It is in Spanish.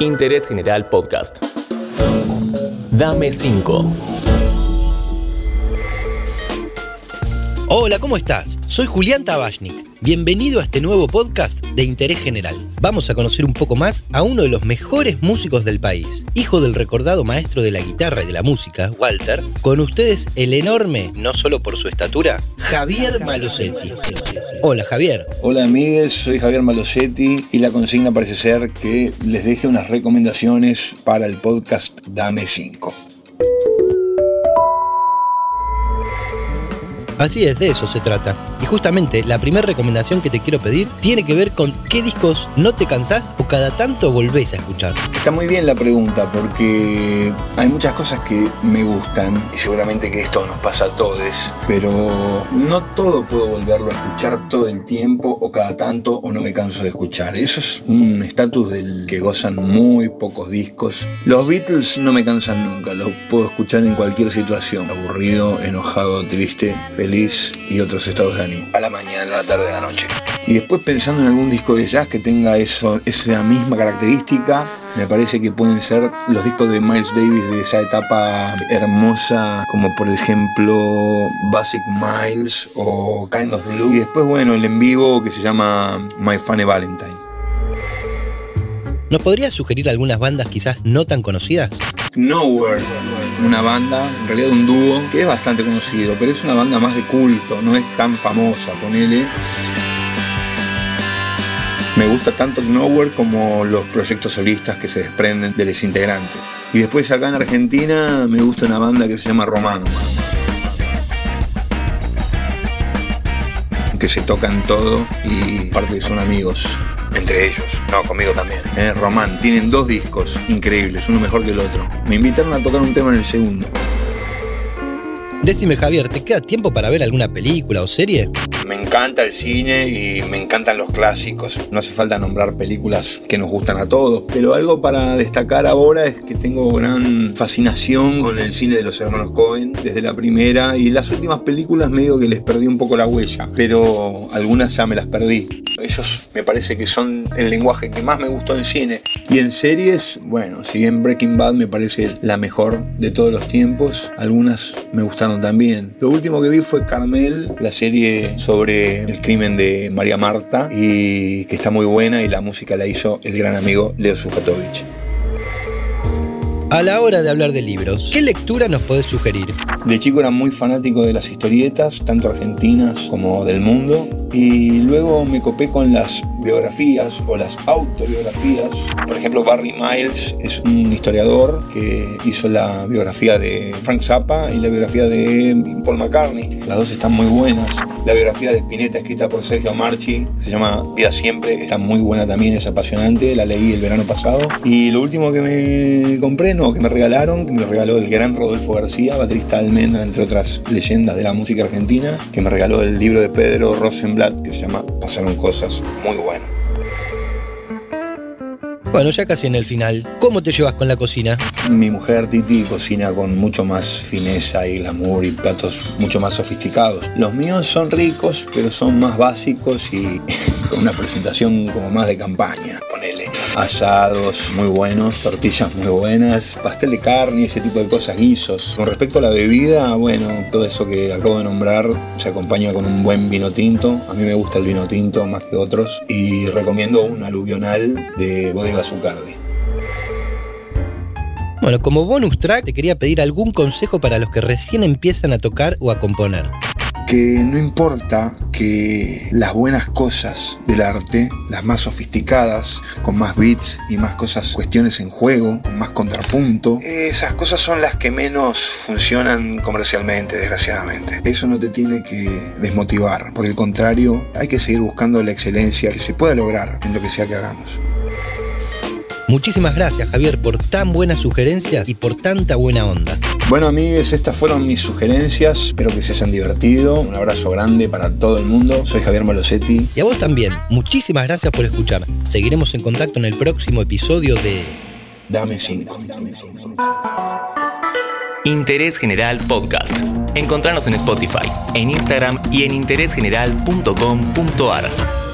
Interés General Podcast. Dame 5. Hola, ¿cómo estás? Soy Julián Tabachnik. Bienvenido a este nuevo podcast de Interés General. Vamos a conocer un poco más a uno de los mejores músicos del país. Hijo del recordado maestro de la guitarra y de la música, Walter, con ustedes el enorme, no solo por su estatura, Javier Malosetti. Hola Javier. Hola amigues, soy Javier Malosetti y la consigna parece ser que les deje unas recomendaciones para el podcast Dame 5. Así es, de eso se trata. Y justamente la primera recomendación que te quiero pedir tiene que ver con qué discos no te cansás o cada tanto volvés a escuchar. Está muy bien la pregunta porque hay muchas cosas que me gustan y seguramente que esto nos pasa a todos, pero no todo puedo volverlo a escuchar todo el tiempo o cada tanto o no me canso de escuchar. Eso es un estatus del que gozan muy pocos discos. Los Beatles no me cansan nunca, los puedo escuchar en cualquier situación, aburrido, enojado, triste, feliz y otros estados de ánimo, a la mañana, a la tarde, a la noche. Y después pensando en algún disco de jazz que tenga eso, esa misma característica, me parece que pueden ser los discos de Miles Davis de esa etapa hermosa, como por ejemplo Basic Miles o Kind of Blue. Y después, bueno, el en vivo que se llama My Funny Valentine. ¿Nos podrías sugerir algunas bandas quizás no tan conocidas? Nowhere, una banda, en realidad un dúo, que es bastante conocido, pero es una banda más de culto, no es tan famosa, ponele. Me gusta tanto Nowhere como los proyectos solistas que se desprenden de los integrantes. Y después acá en Argentina me gusta una banda que se llama Román. Que se tocan todo y parte son amigos entre ellos, no, conmigo también. Eh, Román, tienen dos discos increíbles, uno mejor que el otro. Me invitaron a tocar un tema en el segundo. Decime Javier, ¿te queda tiempo para ver alguna película o serie? Me encanta el cine y me encantan los clásicos. No hace falta nombrar películas que nos gustan a todos, pero algo para destacar ahora es que tengo gran fascinación con el cine de los hermanos Cohen desde la primera y las últimas películas medio que les perdí un poco la huella, pero algunas ya me las perdí. Ellos me parece que son el lenguaje que más me gustó en cine. Y en series, bueno, si bien Breaking Bad me parece la mejor de todos los tiempos, algunas me gustaron también. Lo último que vi fue Carmel, la serie sobre el crimen de María Marta, y que está muy buena y la música la hizo el gran amigo Leo Sujatovich. A la hora de hablar de libros, ¿qué lectura nos podés sugerir? De chico era muy fanático de las historietas, tanto argentinas como del mundo, y luego me copé con las biografías o las autobiografías. Por ejemplo, Barry Miles es un historiador que hizo la biografía de Frank Zappa y la biografía de Paul McCartney. Las dos están muy buenas. La biografía de Spinetta, escrita por Sergio Marchi, se llama Vida Siempre, está muy buena también, es apasionante. La leí el verano pasado. Y lo último que me compré, no, que me regalaron, que me regaló el gran Rodolfo García, baterista almendra, entre otras leyendas de la música argentina, que me regaló el libro de Pedro Rosenblatt, que se llama Pasaron Cosas, muy bueno. Bueno, ya casi en el final, ¿cómo te llevas con la cocina? Mi mujer Titi cocina con mucho más fineza y glamour y platos mucho más sofisticados. Los míos son ricos, pero son más básicos y con una presentación como más de campaña. Ponele asados muy buenos, tortillas muy buenas, pastel de carne, ese tipo de cosas, guisos. Con respecto a la bebida, bueno, todo eso que acabo de nombrar se acompaña con un buen vino tinto. A mí me gusta el vino tinto más que otros y recomiendo un aluvional de bodega Zucardi. Bueno, como bonus track te quería pedir algún consejo para los que recién empiezan a tocar o a componer que no importa que las buenas cosas del arte, las más sofisticadas, con más beats y más cosas, cuestiones en juego, más contrapunto, esas cosas son las que menos funcionan comercialmente, desgraciadamente. Eso no te tiene que desmotivar, por el contrario, hay que seguir buscando la excelencia que se pueda lograr en lo que sea que hagamos. Muchísimas gracias Javier por tan buenas sugerencias y por tanta buena onda. Bueno amigos, estas fueron mis sugerencias, espero que se hayan divertido, un abrazo grande para todo el mundo, soy Javier Malosetti. Y a vos también, muchísimas gracias por escuchar. Seguiremos en contacto en el próximo episodio de Dame 5. Interés General Podcast. Encontrarnos en Spotify, en Instagram y en interésgeneral.com.ar.